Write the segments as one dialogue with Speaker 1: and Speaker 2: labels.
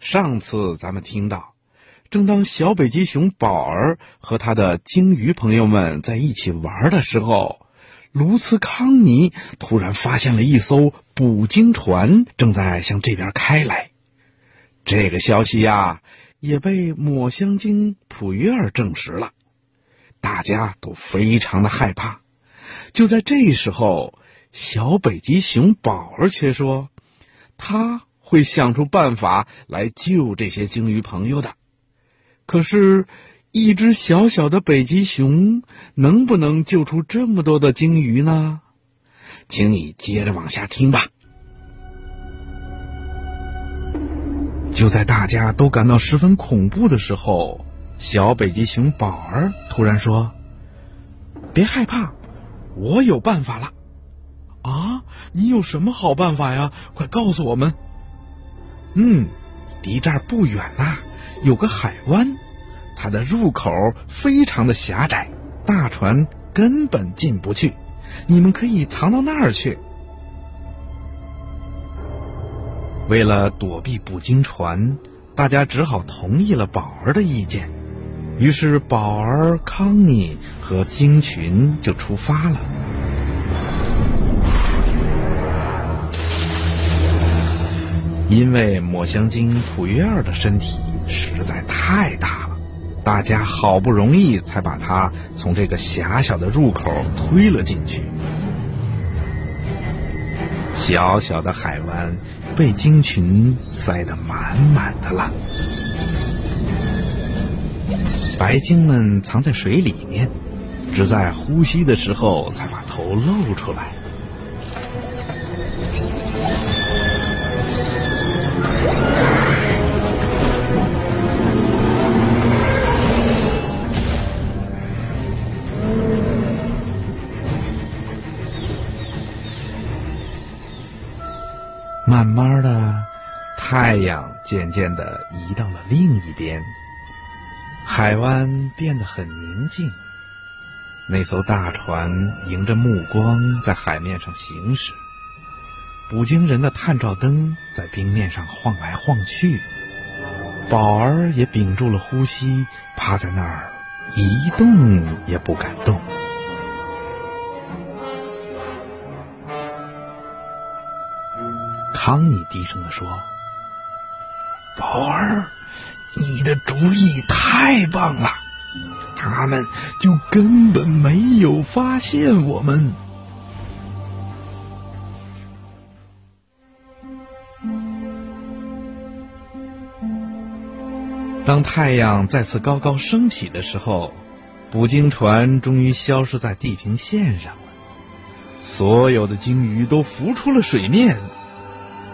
Speaker 1: 上次咱们听到，正当小北极熊宝儿和他的鲸鱼朋友们在一起玩的时候，卢茨康尼突然发现了一艘捕鲸船正在向这边开来。这个消息呀，也被抹香鲸普约尔证实了。大家都非常的害怕。就在这时候，小北极熊宝儿却说，他会想出办法来救这些鲸鱼朋友的。可是，一只小小的北极熊能不能救出这么多的鲸鱼呢？请你接着往下听吧。就在大家都感到十分恐怖的时候，小北极熊宝儿突然说：“别害怕，我有办法了。”啊，你有什么好办法呀？快告诉我们。嗯，离这儿不远啦，有个海湾，它的入口非常的狭窄，大船根本进不去。你们可以藏到那儿去。为了躲避捕鲸船，大家只好同意了宝儿的意见。于是，宝儿、康妮和鲸群就出发了。因为抹香鲸普约尔的身体实在太大了，大家好不容易才把它从这个狭小的入口推了进去。小小的海湾被鲸群塞得满满的了，白鲸们藏在水里面，只在呼吸的时候才把头露出来。慢慢的，太阳渐渐的移到了另一边，海湾变得很宁静。那艘大船迎着目光在海面上行驶，捕鲸人的探照灯在冰面上晃来晃去。宝儿也屏住了呼吸，趴在那儿一动也不敢动。康妮低声的说：“宝儿，你的主意太棒了，他们就根本没有发现我们。”当太阳再次高高升起的时候，捕鲸船终于消失在地平线上了，所有的鲸鱼都浮出了水面。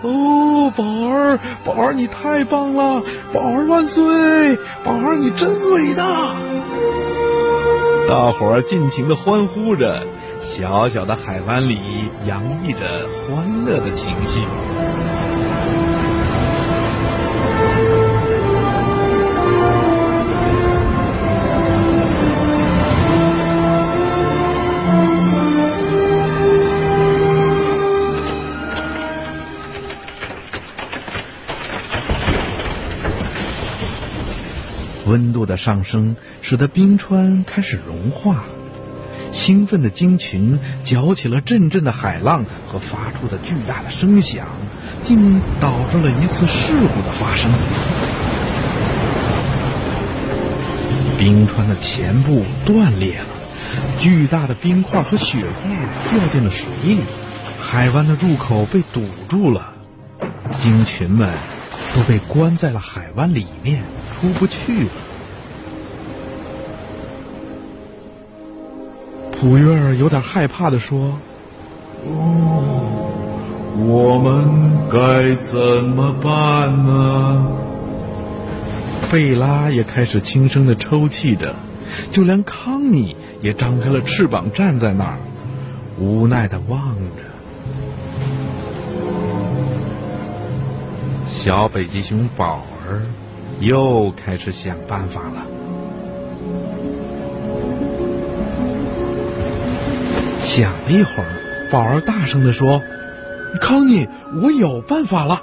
Speaker 1: 哦，宝儿，宝儿，你太棒了！宝儿万岁！宝儿，你真伟大！大伙儿尽情的欢呼着，小小的海湾里洋溢着欢乐的情绪。温度的上升使得冰川开始融化，兴奋的鲸群搅起了阵阵的海浪和发出的巨大的声响，竟导致了一次事故的发生。冰川的前部断裂了，巨大的冰块和雪块掉进了水里，海湾的入口被堵住了，鲸群们都被关在了海湾里面。出不去了。普约尔有点害怕的说：“哦，我们该怎么办呢？”贝拉也开始轻声的抽泣着，就连康妮也张开了翅膀站在那儿，无奈的望着。小北极熊宝儿。又开始想办法了。想了一会儿，宝儿大声的说：“康妮，我有办法了。”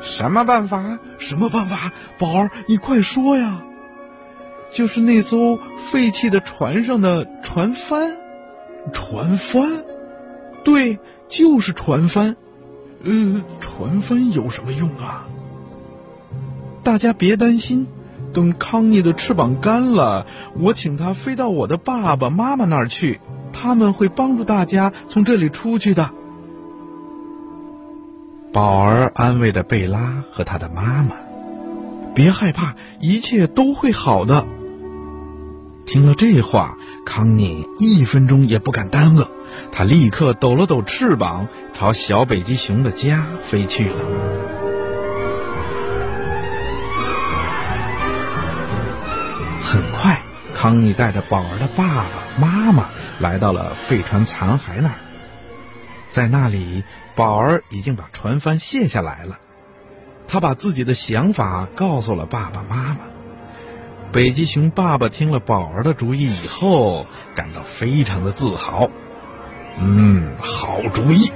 Speaker 1: 什么办法？什么办法？宝儿，你快说呀！就是那艘废弃的船上的船帆，船帆，对，就是船帆。呃，船帆有什么用啊？大家别担心，等康妮的翅膀干了，我请他飞到我的爸爸妈妈那儿去，他们会帮助大家从这里出去的。宝儿安慰着贝拉和他的妈妈：“别害怕，一切都会好的。”听了这话，康妮一分钟也不敢耽搁，他立刻抖了抖翅膀，朝小北极熊的家飞去了。很快，康妮带着宝儿的爸爸妈妈来到了废船残骸那儿，在那里，宝儿已经把船帆卸下来了，他把自己的想法告诉了爸爸妈妈。北极熊爸爸听了宝儿的主意以后，感到非常的自豪。嗯，好主意，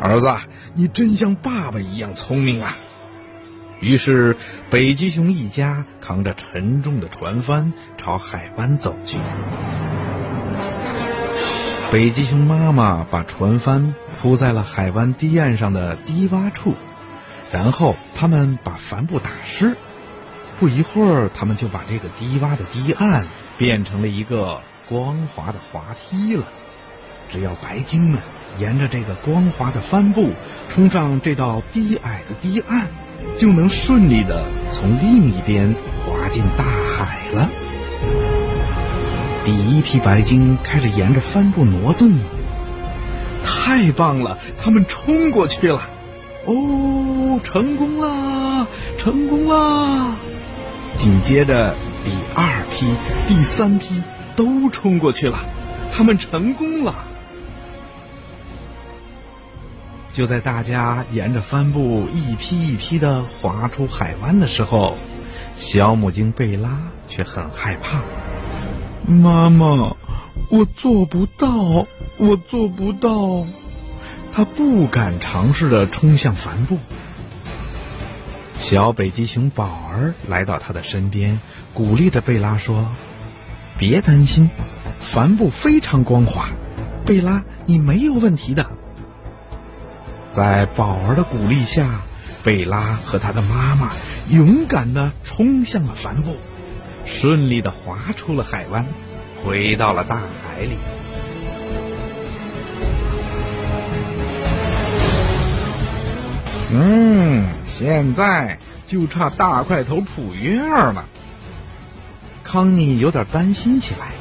Speaker 1: 儿子，你真像爸爸一样聪明啊！于是，北极熊一家扛着沉重的船帆朝海湾走去。北极熊妈妈把船帆铺在了海湾堤岸上的低洼处，然后他们把帆布打湿。不一会儿，他们就把这个低洼的堤岸变成了一个光滑的滑梯了。只要白鲸们沿着这个光滑的帆布冲上这道低矮的堤岸，就能顺利的从另一边滑进大海了。第一批白鲸开始沿着帆布挪动，太棒了！他们冲过去了。哦，成功了，成功了！紧接着，第二批、第三批都冲过去了，他们成功了。就在大家沿着帆布一批一批的划出海湾的时候，小母鲸贝拉却很害怕。妈妈，我做不到，我做不到。他不敢尝试着冲向帆布。小北极熊宝儿来到他的身边，鼓励着贝拉说：“别担心，帆布非常光滑，贝拉，你没有问题的。”在宝儿的鼓励下，贝拉和他的妈妈勇敢地冲向了帆布，顺利地滑出了海湾，回到了大海里。嗯。现在就差大块头普约尔了。康妮有点担心起来。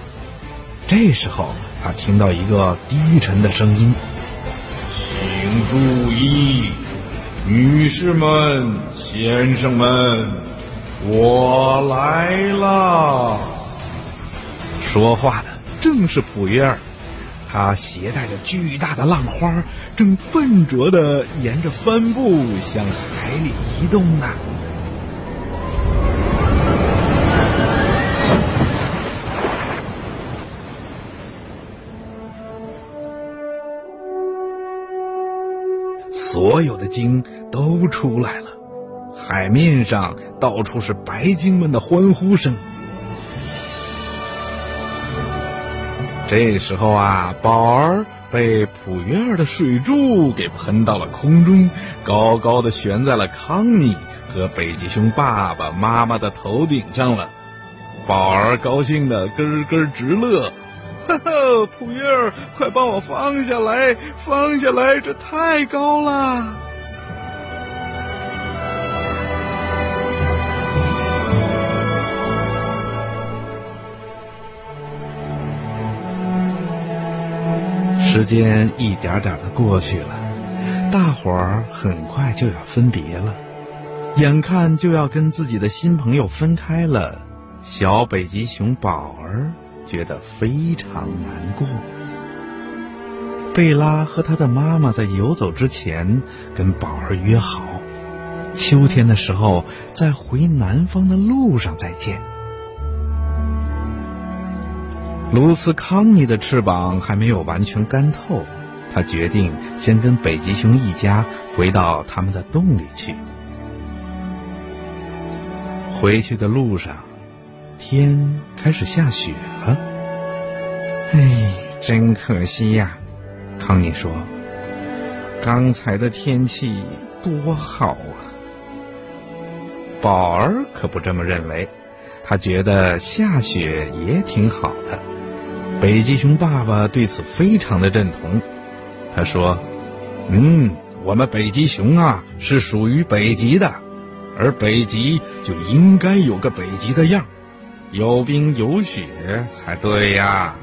Speaker 1: 这时候，他听到一个低沉的声音：“请注意，女士们、先生们，我来了。”说话的正是普约尔。他携带着巨大的浪花，正笨拙的沿着帆布向海里移动呢。所有的鲸都出来了，海面上到处是白鲸们的欢呼声。这时候啊，宝儿被普约尔的水柱给喷到了空中，高高的悬在了康妮和北极熊爸爸妈妈的头顶上了。宝儿高兴的咯咯直乐，哈哈！普月儿，快帮我放下来，放下来，这太高了。时间一点点的过去了，大伙儿很快就要分别了，眼看就要跟自己的新朋友分开了，小北极熊宝儿觉得非常难过。贝拉和他的妈妈在游走之前跟宝儿约好，秋天的时候在回南方的路上再见。卢斯康尼的翅膀还没有完全干透，他决定先跟北极熊一家回到他们的洞里去。回去的路上，天开始下雪。
Speaker 2: 哎，真可惜呀，康妮说。刚才的天气多好啊！
Speaker 1: 宝儿可不这么认为，他觉得下雪也挺好的。北极熊爸爸对此非常的认同，他说：“嗯，我们北极熊啊是属于北极的，而北极就应该有个北极的样，有冰有雪才对呀。”